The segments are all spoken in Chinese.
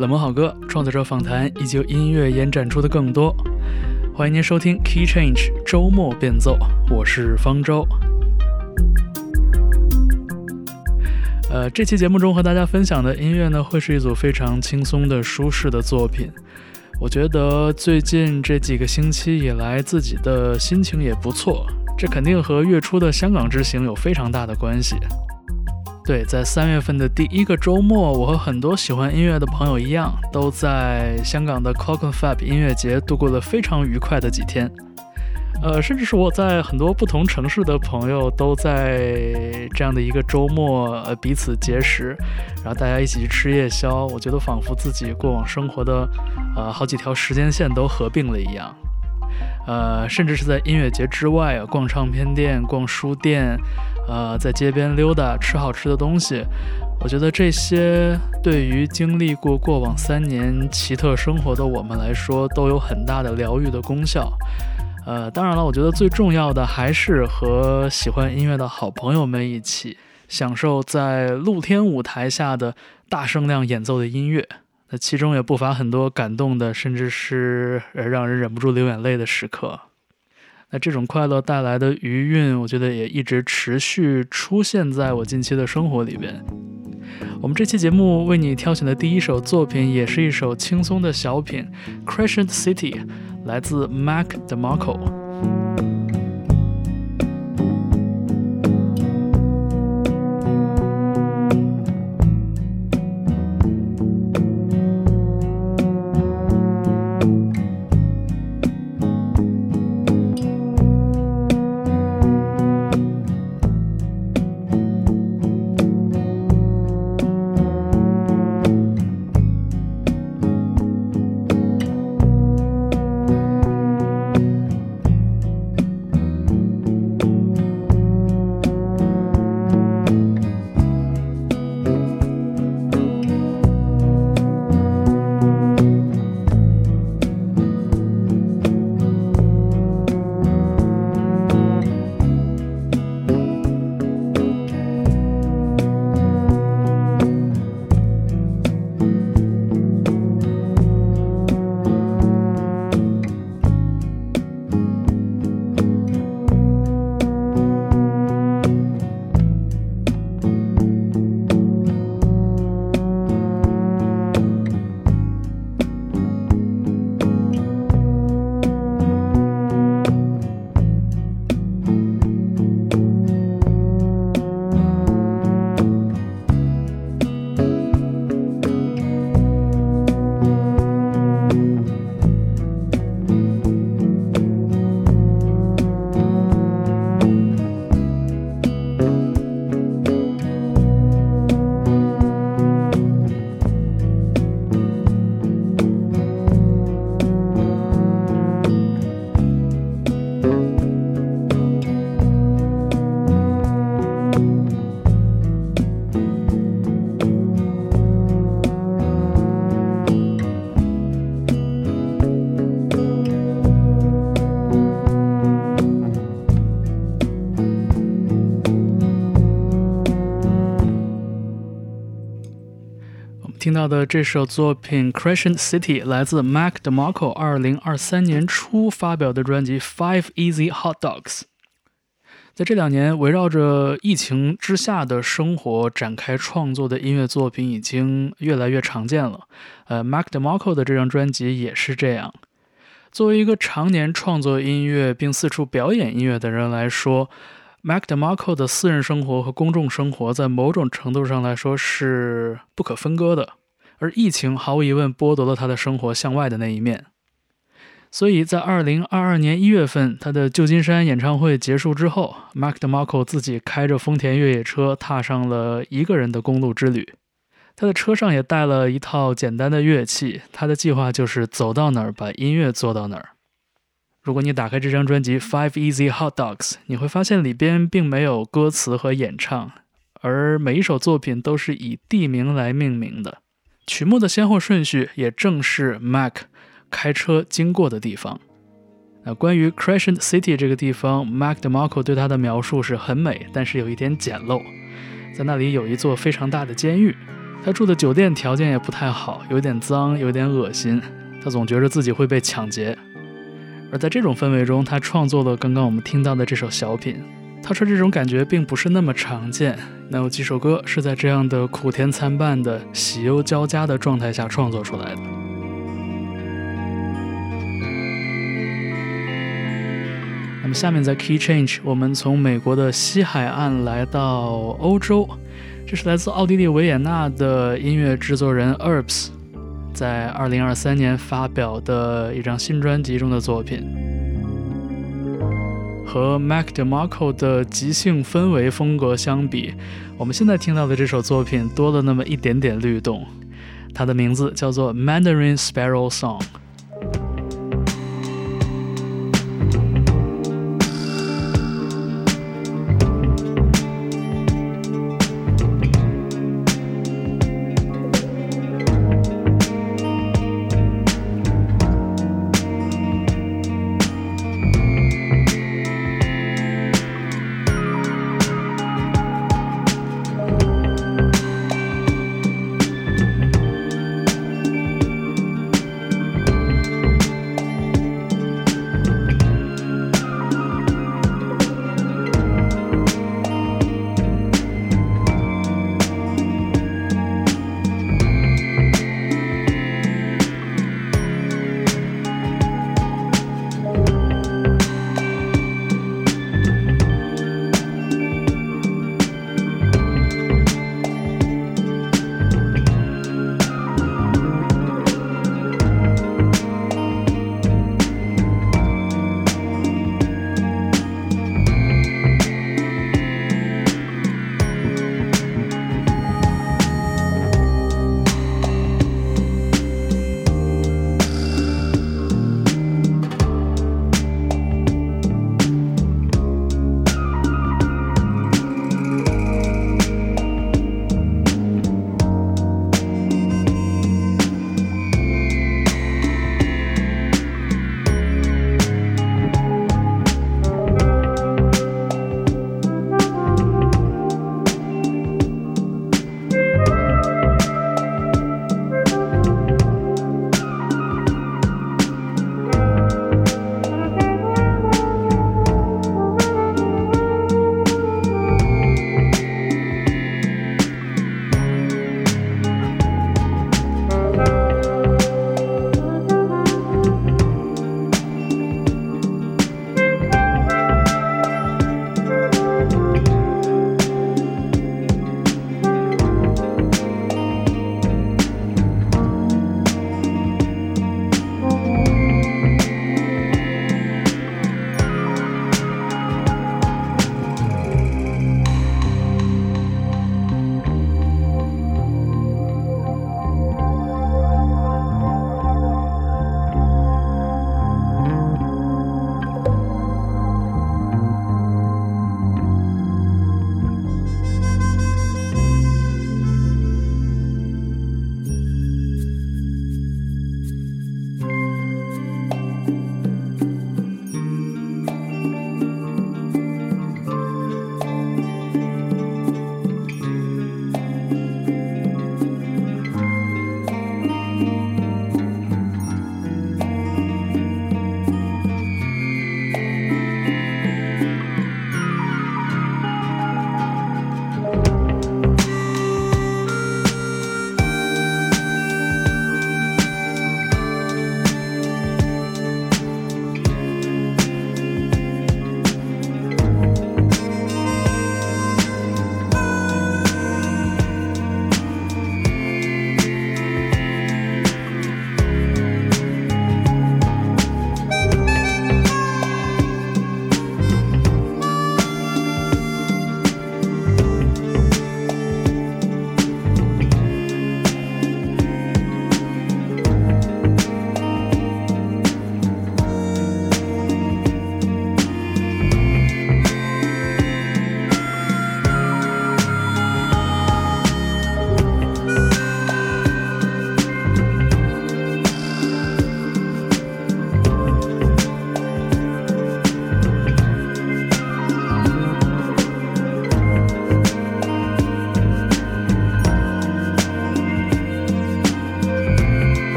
冷门好歌、创作者访谈以及音乐延展出的更多。欢迎您收听 Key Change 周末变奏，我是方舟。呃，这期节目中和大家分享的音乐呢，会是一组非常轻松的、舒适的作品。我觉得最近这几个星期以来，自己的心情也不错，这肯定和月初的香港之行有非常大的关系。对，在三月份的第一个周末，我和很多喜欢音乐的朋友一样，都在香港的 Cocken Fab 音乐节度过了非常愉快的几天。呃，甚至是我在很多不同城市的朋友都在这样的一个周末，呃，彼此结识，然后大家一起去吃夜宵。我觉得仿佛自己过往生活的，呃，好几条时间线都合并了一样。呃，甚至是在音乐节之外啊，逛唱片店、逛书店，呃，在街边溜达、吃好吃的东西。我觉得这些对于经历过过往三年奇特生活的我们来说，都有很大的疗愈的功效。呃，当然了，我觉得最重要的还是和喜欢音乐的好朋友们一起享受在露天舞台下的大声量演奏的音乐。那其中也不乏很多感动的，甚至是让人忍不住流眼泪的时刻。那这种快乐带来的余韵，我觉得也一直持续出现在我近期的生活里边。我们这期节目为你挑选的第一首作品，也是一首轻松的小品，《Crescent City》。来自 Mac DeMarco。听到的这首作品《Crescent City》来自 Mac DeMarco 二零二三年初发表的专辑《Five Easy Hot Dogs》。在这两年，围绕着疫情之下的生活展开创作的音乐作品已经越来越常见了。呃，Mac DeMarco 的这张专辑也是这样。作为一个常年创作音乐并四处表演音乐的人来说，Mac DeMarco 的私人生活和公众生活在某种程度上来说是不可分割的。而疫情毫无疑问剥夺了他的生活向外的那一面，所以在二零二二年一月份，他的旧金山演唱会结束之后，Mac Demarco 自己开着丰田越野车，踏上了一个人的公路之旅。他的车上也带了一套简单的乐器，他的计划就是走到哪儿把音乐做到哪儿。如果你打开这张专辑《Five Easy Hot Dogs》，你会发现里边并没有歌词和演唱，而每一首作品都是以地名来命名的。曲目的先后顺序也正是 Mac 开车经过的地方。那关于 Crescent City 这个地方，Mac DeMarco 对它的描述是很美，但是有一点简陋。在那里有一座非常大的监狱。他住的酒店条件也不太好，有点脏，有点恶心。他总觉得自己会被抢劫。而在这种氛围中，他创作了刚刚我们听到的这首小品。他说这种感觉并不是那么常见。那有几首歌是在这样的苦甜参半的喜忧交加的状态下创作出来的。那么下面在 Key Change，我们从美国的西海岸来到欧洲。这是来自奥地利维也纳的音乐制作人 Herbs，在二零二三年发表的一张新专辑中的作品。和 Mac DeMarco 的即兴氛围风格相比，我们现在听到的这首作品多了那么一点点律动。它的名字叫做 Mandarin Sparrow Song。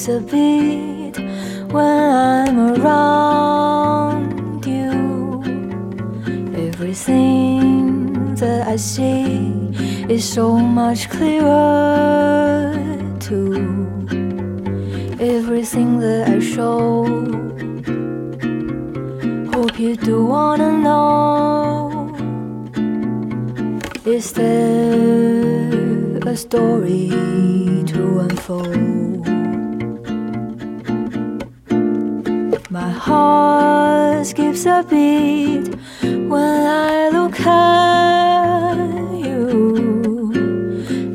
Skips a beat when I'm around you. Everything that I see is so much clearer too. Everything that I show, hope you do wanna know. Is there a story to unfold? My heart skips a beat when I look at you.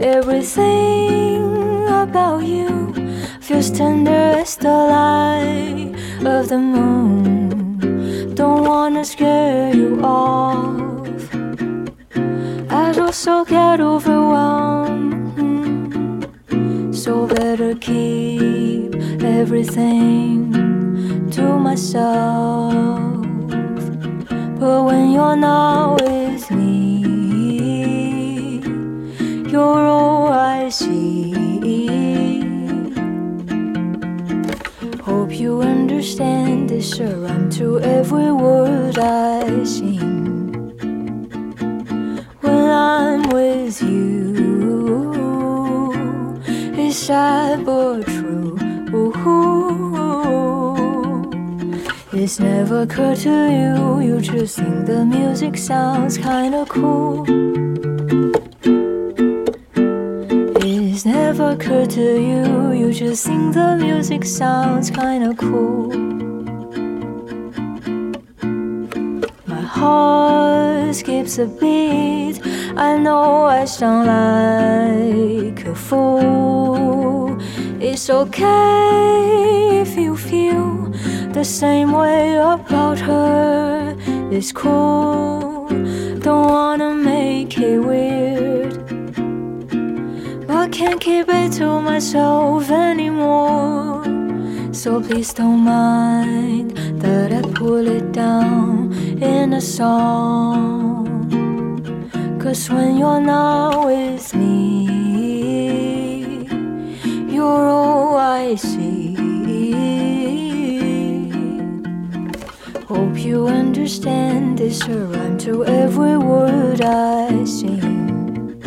Everything about you feels tender as the light of the moon. Don't wanna scare you off. I'd also get overwhelmed. So better keep everything myself. But when you're not with me, you're all I see. Hope you understand this rhyme to every word I sing. When I'm with you, it's sad but true. It's never occurred to you, you just think the music sounds kinda cool. It's never occurred to you, you just think the music sounds kinda cool. My heart skips a beat, I know I sound like a fool. It's okay if you feel the same way about her. It's cool, don't wanna make it weird. But can't keep it to myself anymore. So please don't mind that I pull it down in a song. Cause when you're not with me, you're all I see. Hope you understand this, a rhyme to every word I sing.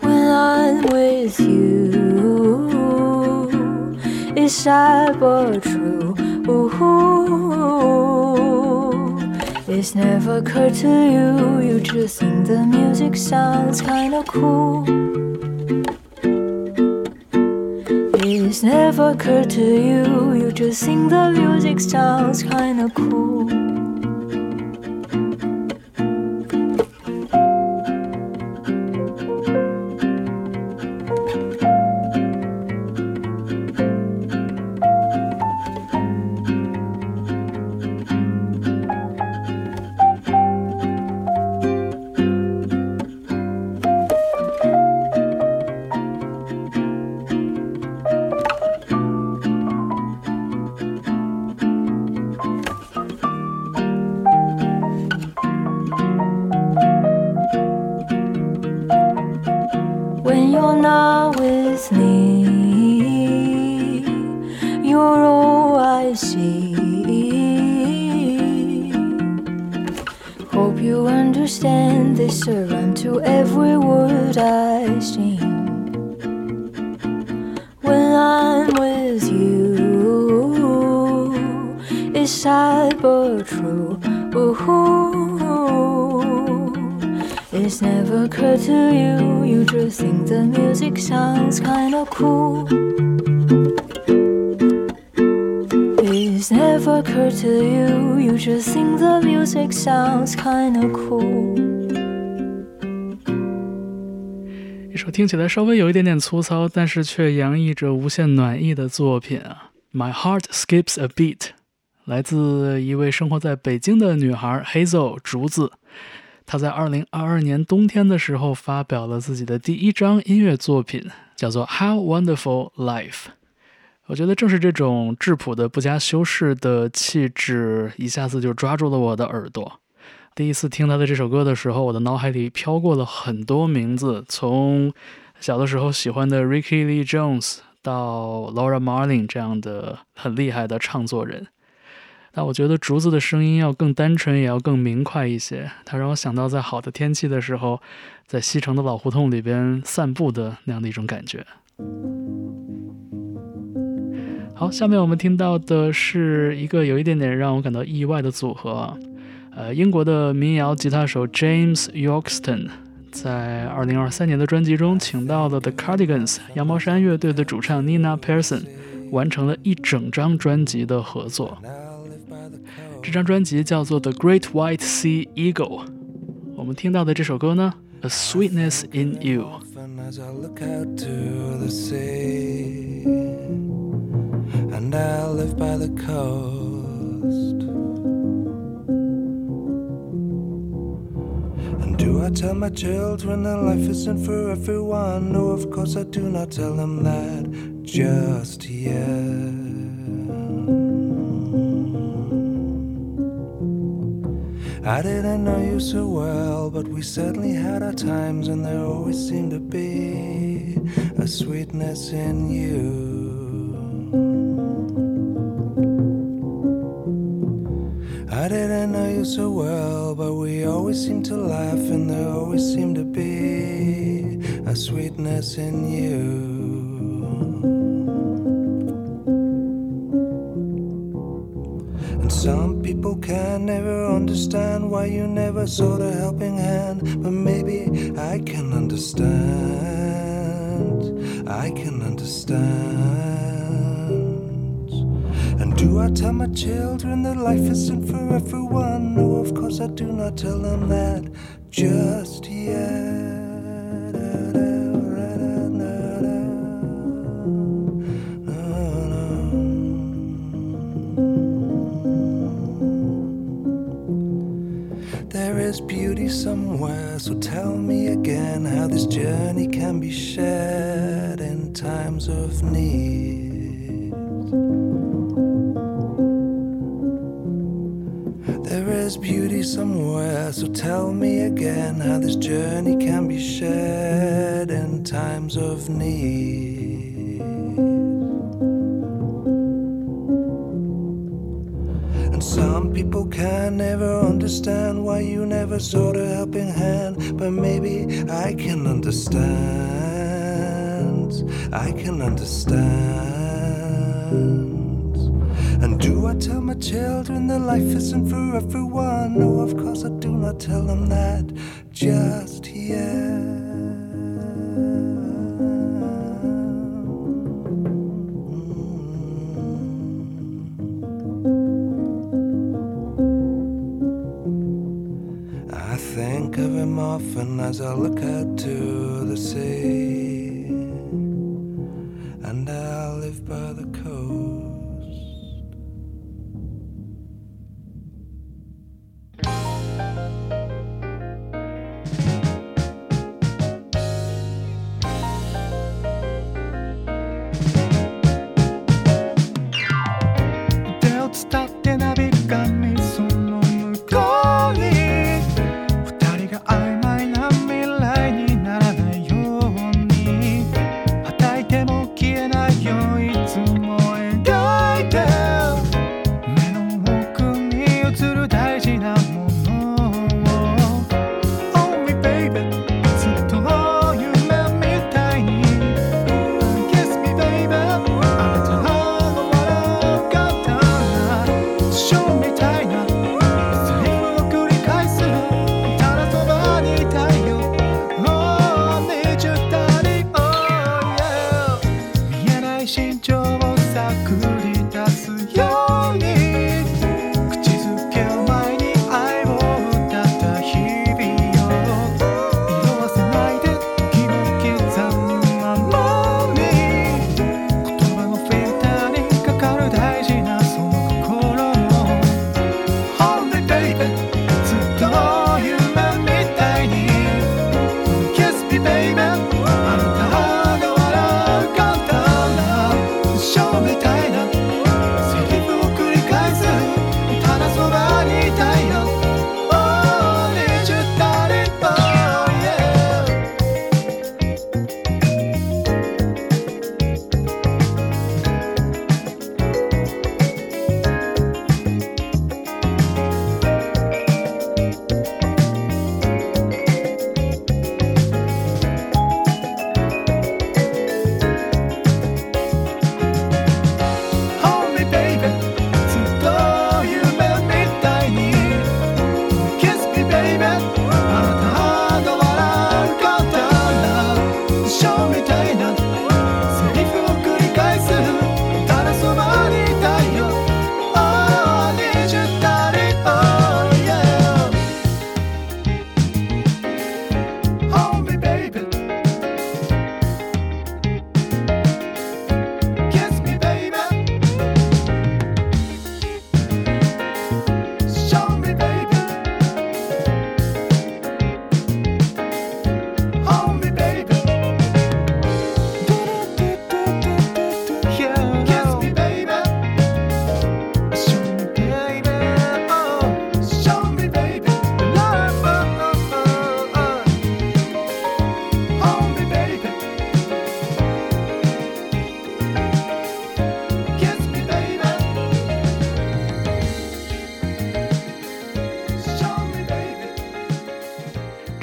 When I'm with you, it's sad but true. It's never occurred to you, you just think the music sounds kinda cool. It's never occurred to you, you just think the music sounds kinda cool. The music sounds kind of cool. It's never occurred to you, you just think the music sounds kind of cool. 一首听起来稍微有一点点粗糙，但是却洋溢着无限暖意的作品啊！《My Heart Skips a Beat》来自一位生活在北京的女孩 Hazel 竹子。他在2022年冬天的时候发表了自己的第一张音乐作品，叫做《How Wonderful Life》。我觉得正是这种质朴的、不加修饰的气质，一下子就抓住了我的耳朵。第一次听他的这首歌的时候，我的脑海里飘过了很多名字，从小的时候喜欢的 Ricky Lee Jones 到 Laura Marling 这样的很厉害的唱作人。但我觉得竹子的声音要更单纯，也要更明快一些。它让我想到在好的天气的时候，在西城的老胡同里边散步的那样的一种感觉。好，下面我们听到的是一个有一点点让我感到意外的组合，呃，英国的民谣吉他手 James Yorkston 在2023年的专辑中请到了 The Cardigans 羊毛衫乐队的主唱 Nina Pearson，完成了一整张专辑的合作。这张专辑叫做《The Great White Sea Eagle》，我们听到的这首歌呢，《A Sweetness in You》。and I live by the coast. And do I tell my children that life isn't for everyone? No, of course I do not tell them that just yet. I didn't know you so well, but we certainly had our times, and there always seemed to be a sweetness in you. I didn't know you so well, but we always seemed to laugh, and there always seemed to be a sweetness in you. Can never understand why you never saw the helping hand, but maybe I can understand. I can understand. And do I tell my children that life isn't for everyone? No, of course I do not tell them that just yet. Journey can be shared in times of need. There is beauty somewhere, so tell me again how this journey can be shared in times of need. And some people can never understand why you never saw the helping hand, but maybe I can understand. I can understand. And do I tell my children that life isn't for everyone? No, of course I do not tell them that just yet. Often as I look out to the sea,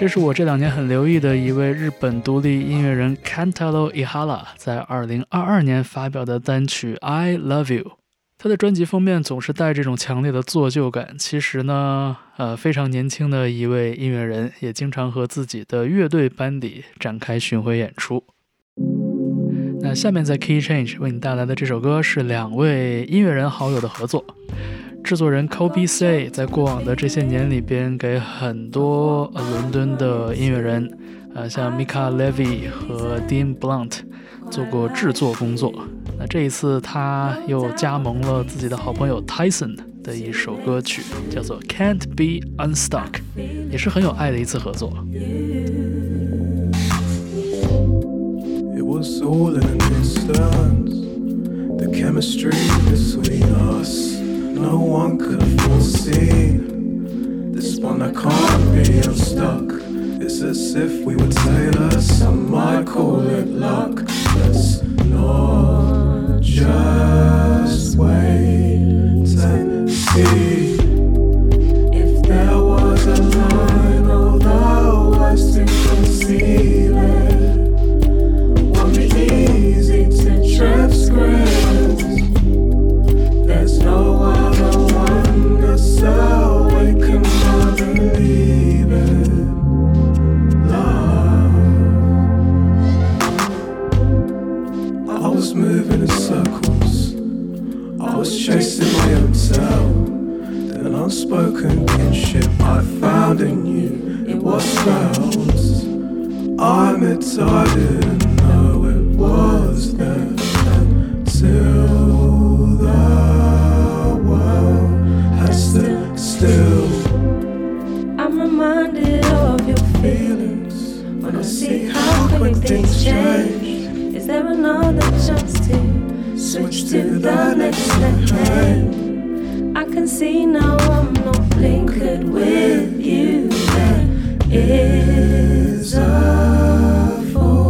这是我这两年很留意的一位日本独立音乐人 Kantaro Ihara 在2022年发表的单曲《I Love You》。他的专辑封面总是带这种强烈的做旧感。其实呢，呃，非常年轻的一位音乐人，也经常和自己的乐队班底展开巡回演出。那下面在 Key Change 为你带来的这首歌是两位音乐人好友的合作。制作人 Kobe Say 在过往的这些年里边，给很多伦敦的音乐人，呃像 Mika Levy 和 Dean Blunt 做过制作工作。那这一次他又加盟了自己的好朋友 Tyson 的一首歌曲，叫做 Can't Be Unstuck，也是很有爱的一次合作。It was all in. The chemistry between us, no one could foresee. This one I can't be unstuck. It's as if we were tailors, some might call it luck. Let's not just wait and see. If there was a line, although I still conceal it was chasing my own tail. Then unspoken kinship I found in you. It was felt. I admit I didn't know it was there until the world had stood still. I'm reminded of your feelings when I see how quick things change. Is there another chance to switch to the next decade? I can see now I'm not linked with you. There is a full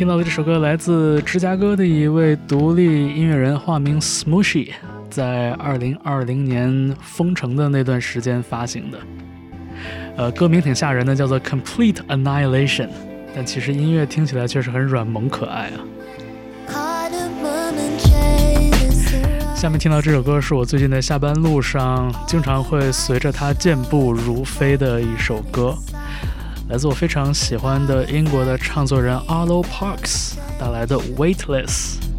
听到的这首歌来自芝加哥的一位独立音乐人，化名 Smooshy，在二零二零年封城的那段时间发行的。呃，歌名挺吓人的，叫做 Complete Annihilation，但其实音乐听起来确实很软萌可爱啊。下面听到这首歌是我最近在下班路上经常会随着它健步如飞的一首歌。来自我非常喜欢的英国的唱作人 Arlo Parks 带来的 Weightless。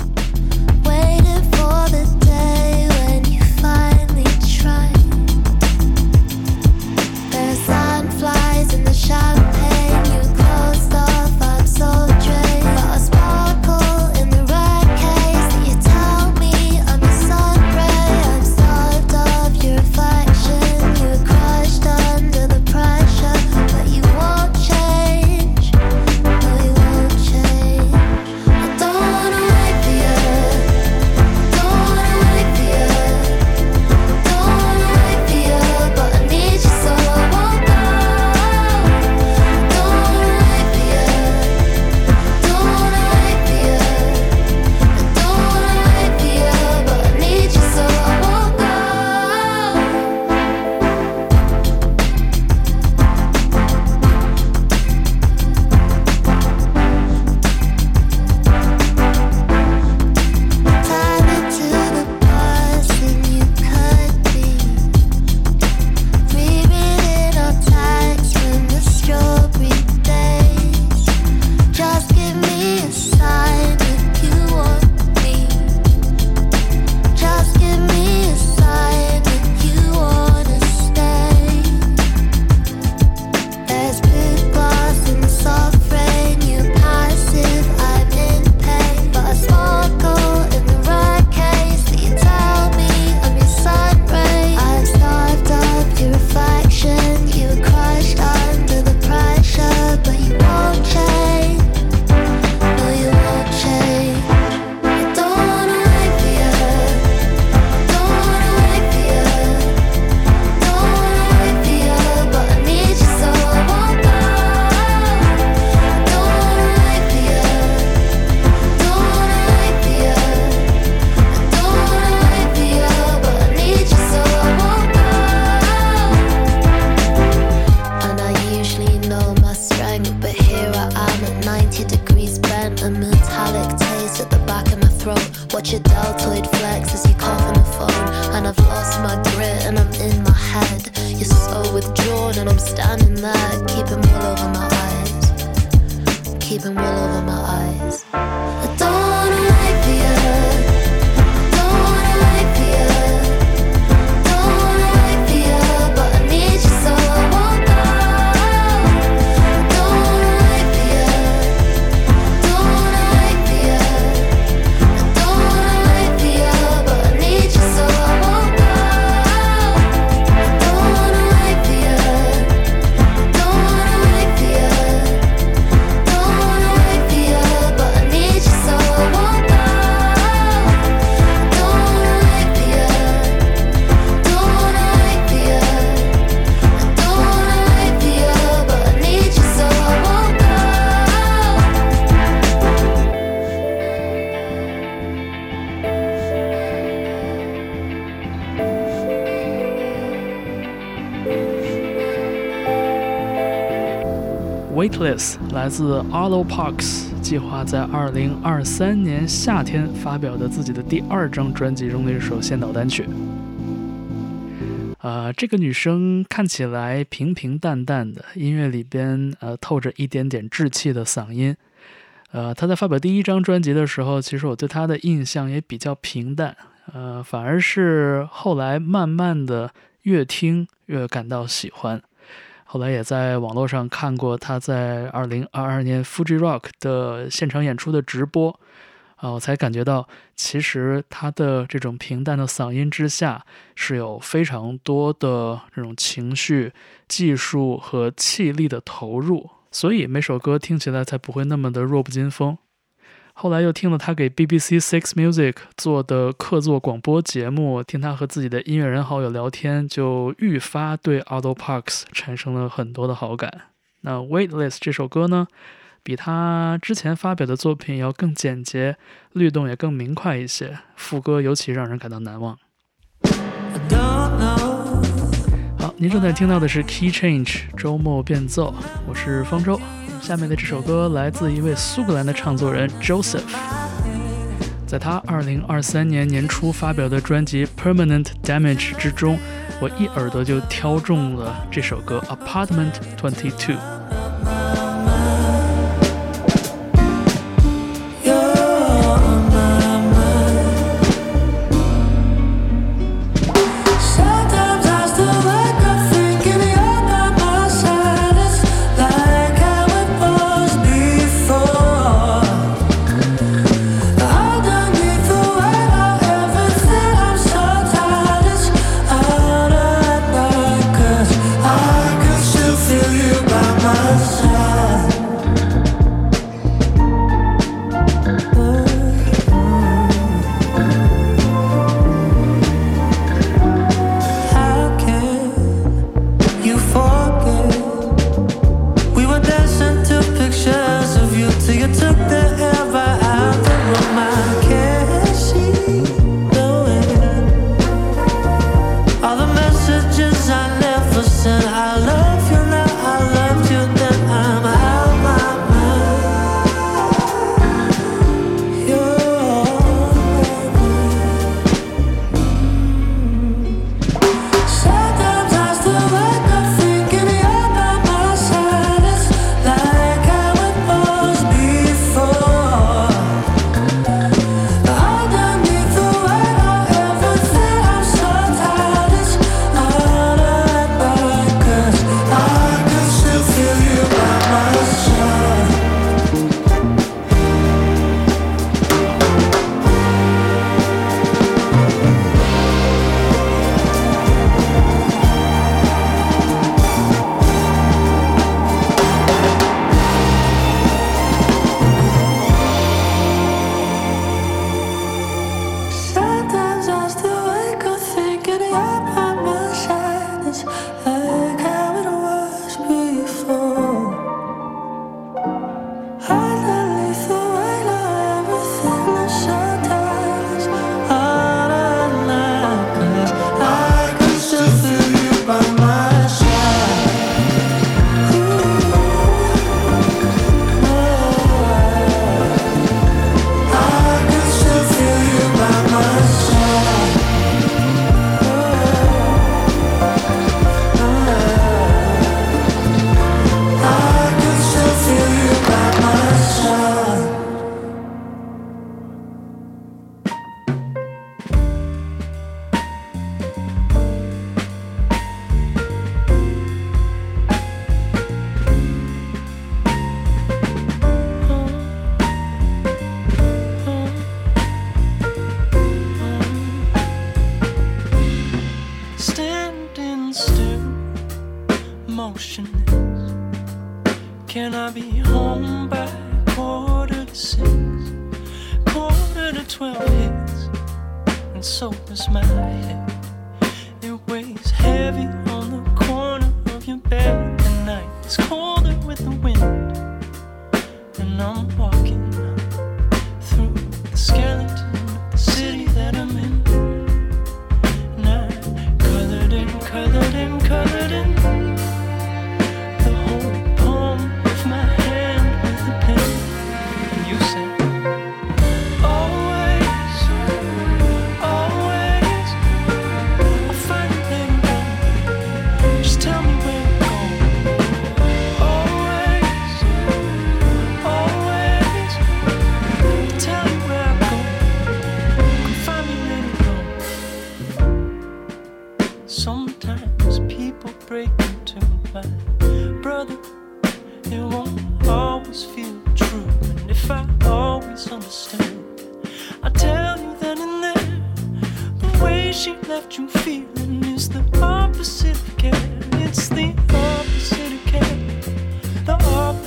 Weightless 来自 Arlo Parks，计划在2023年夏天发表的自己的第二张专辑中的一首先导单曲。啊、这个女生看起来平平淡淡的，音乐里边呃透着一点点稚气的嗓音。呃，她在发表第一张专辑的时候，其实我对她的印象也比较平淡，呃，反而是后来慢慢的越听越感到喜欢。后来也在网络上看过他在二零二二年 Fuji Rock 的现场演出的直播，啊，我才感觉到其实他的这种平淡的嗓音之下是有非常多的这种情绪、技术和气力的投入，所以每首歌听起来才不会那么的弱不禁风。后来又听了他给 BBC Six Music 做的客座广播节目，听他和自己的音乐人好友聊天，就愈发对 Aldo Parks 产生了很多的好感。那 Weightless 这首歌呢，比他之前发表的作品要更简洁，律动也更明快一些，副歌尤其让人感到难忘。好，您正在听到的是 Key Change 周末变奏，我是方舟。下面的这首歌来自一位苏格兰的唱作人 Joseph，在他2023年年初发表的专辑《Permanent Damage》之中，我一耳朵就挑中了这首歌《Apartment Twenty Two》。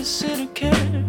opposite of care.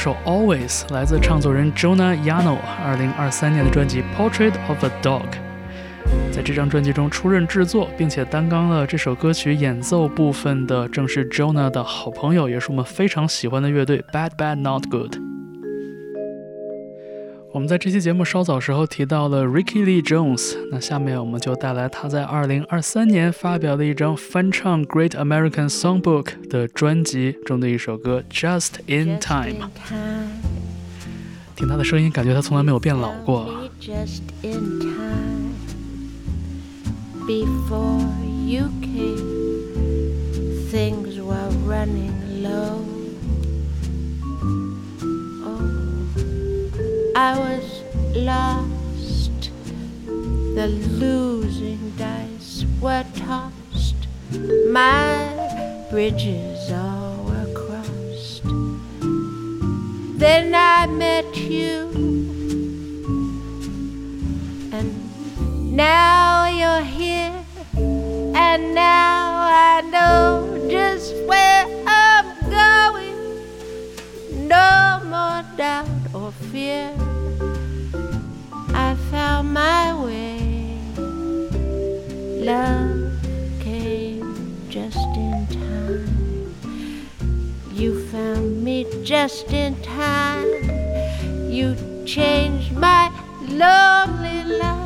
首《Always》来自唱作人 Jonah Yano 二零二三年的专辑《Portrait of a Dog》。在这张专辑中出任制作，并且担纲了这首歌曲演奏部分的，正是 Jonah 的好朋友，也是我们非常喜欢的乐队 Bad Bad Not Good。在这期节目稍早时候提到了 Ricky Lee Jones，那下面我们就带来他在2023年发表的一张翻唱《Great American Songbook》的专辑中的一首歌《Just in Time》。听他的声音，感觉他从来没有变老过。Just in time before you came, things were running low. I was lost. The losing dice were tossed. My bridges all were crossed. Then I met you. And now you're here, and now I know just where I'm going. No more doubt or fear. My way. Love came just in time. You found me just in time. You changed my lonely life.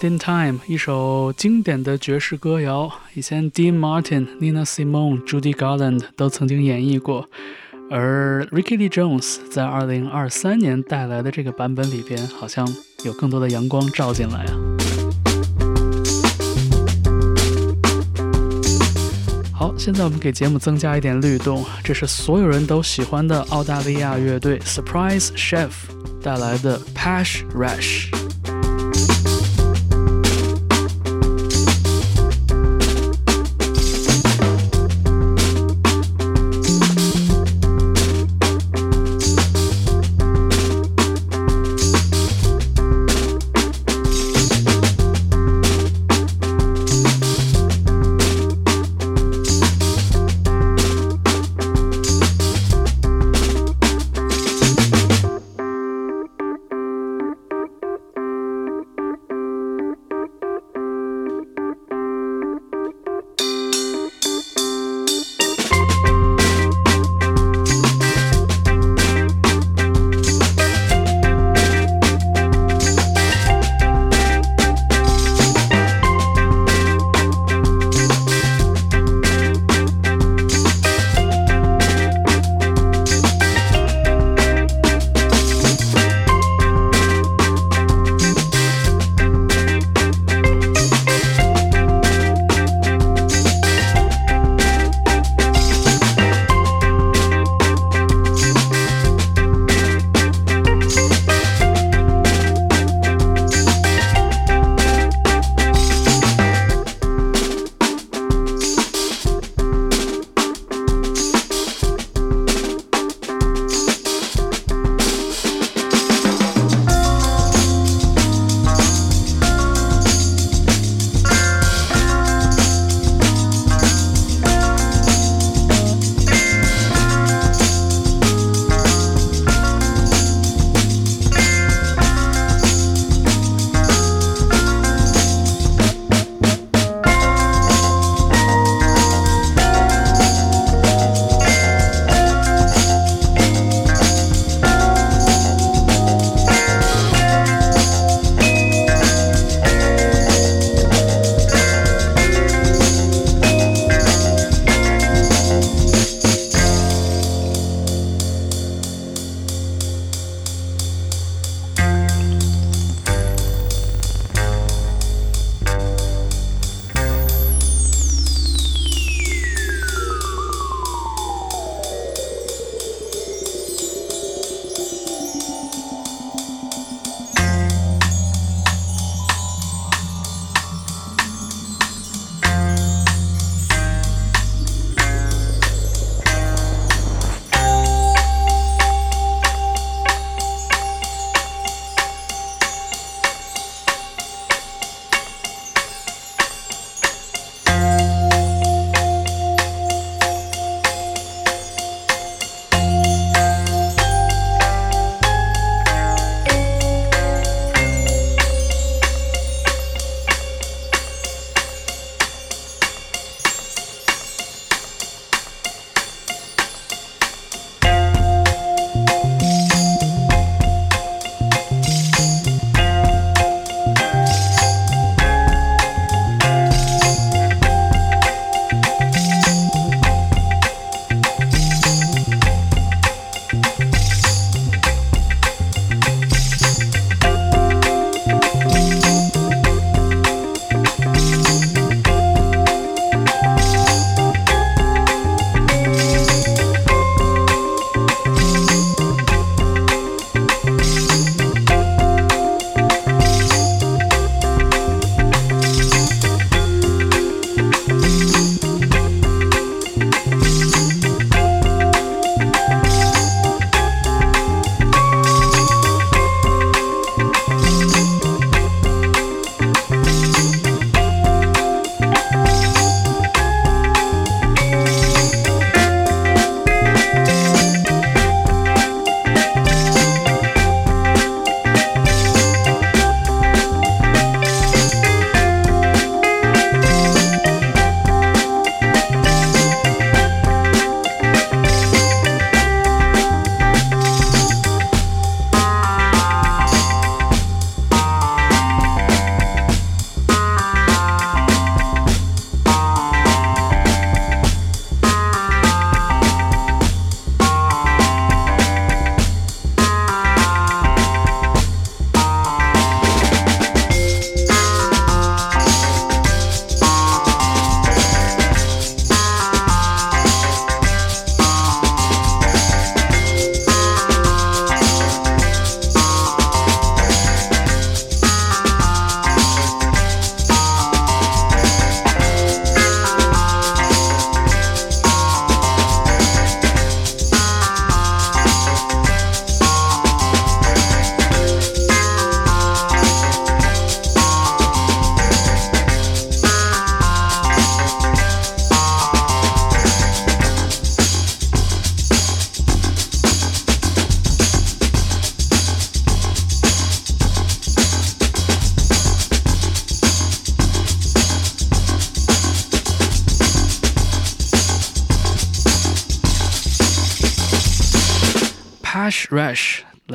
In time，一首经典的爵士歌谣，以前 Dean Martin、Nina Simone、Judy Garland 都曾经演绎过，而 Ricky Jones 在二零二三年带来的这个版本里边，好像有更多的阳光照进来啊。好，现在我们给节目增加一点律动，这是所有人都喜欢的澳大利亚乐队 Surprise Chef 带来的 Pass Rush。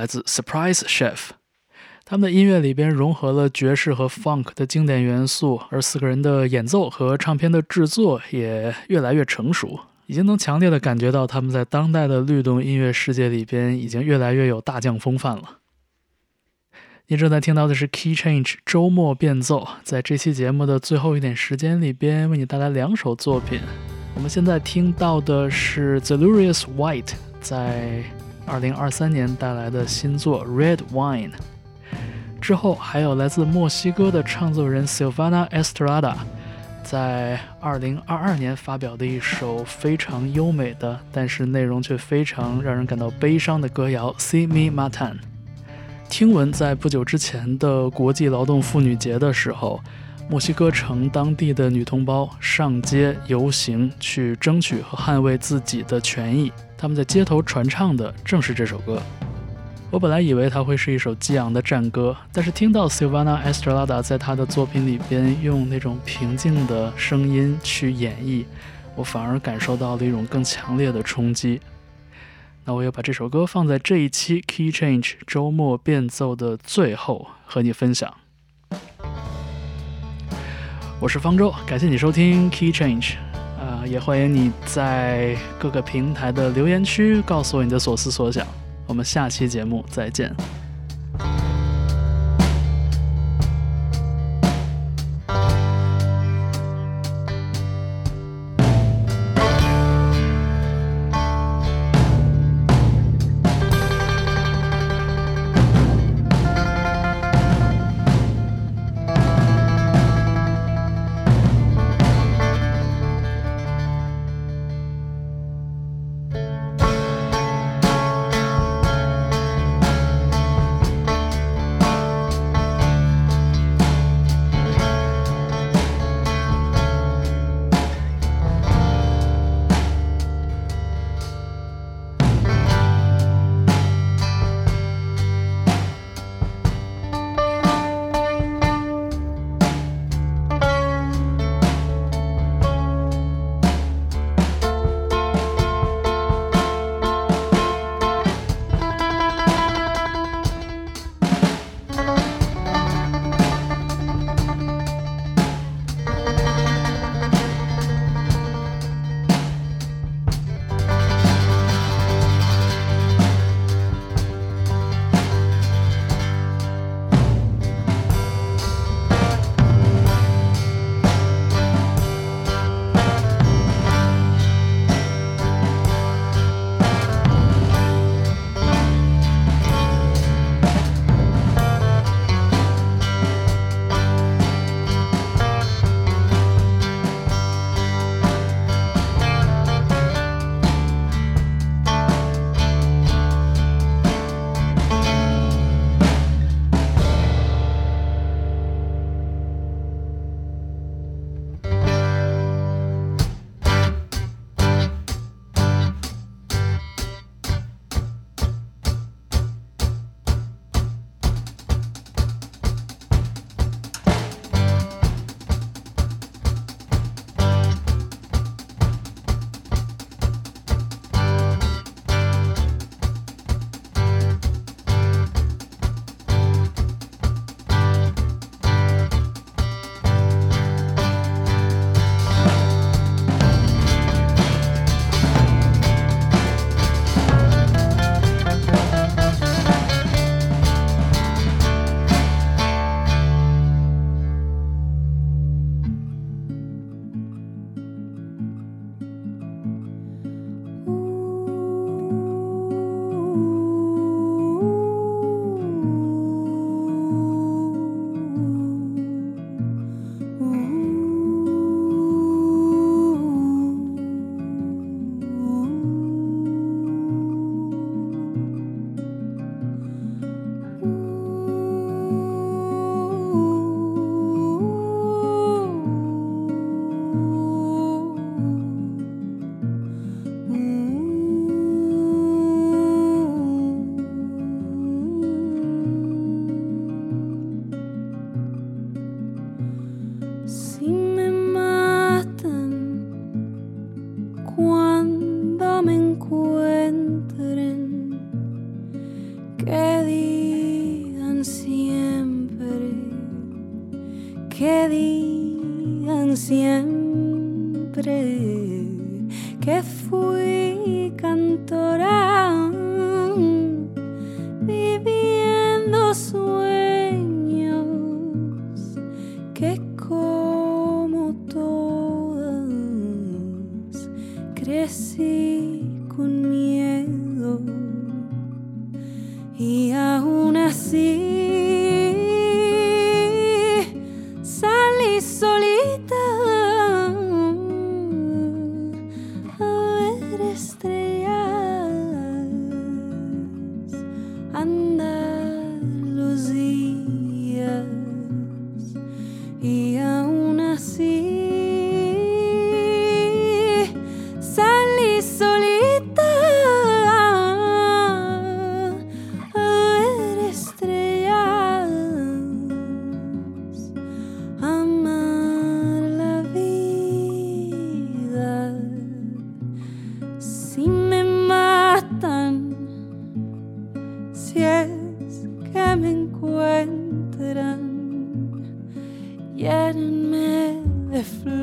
来自 Surprise Chef。他们的音乐里边融合了爵士和 funk 的经典元素，而四个人的演奏和唱片的制作也越来越成熟，已经能强烈的感觉到他们在当代的律动音乐世界里边已经越来越有大将风范了。您正在听到的是 Key Change 周末变奏，在这期节目的最后一点时间里边，为你带来两首作品。我们现在听到的是 Zelurious White 在2023年带来的新作 Red Wine。之后还有来自墨西哥的唱作人 Silvana Estrada，在2022年发表的一首非常优美的，但是内容却非常让人感到悲伤的歌谣《See Me Matan》。听闻在不久之前的国际劳动妇女节的时候，墨西哥城当地的女同胞上街游行，去争取和捍卫自己的权益。他们在街头传唱的正是这首歌。我本来以为它会是一首激昂的战歌，但是听到 Silvana Estrada 在她的作品里边用那种平静的声音去演绎，我反而感受到了一种更强烈的冲击。那我要把这首歌放在这一期 Key Change 周末变奏的最后和你分享。我是方舟，感谢你收听 Key Change，啊、也欢迎你在各个平台的留言区告诉我你的所思所想。我们下期节目再见。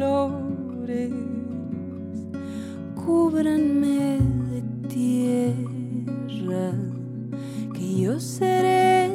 Flores cúbranme de tierra que yo seré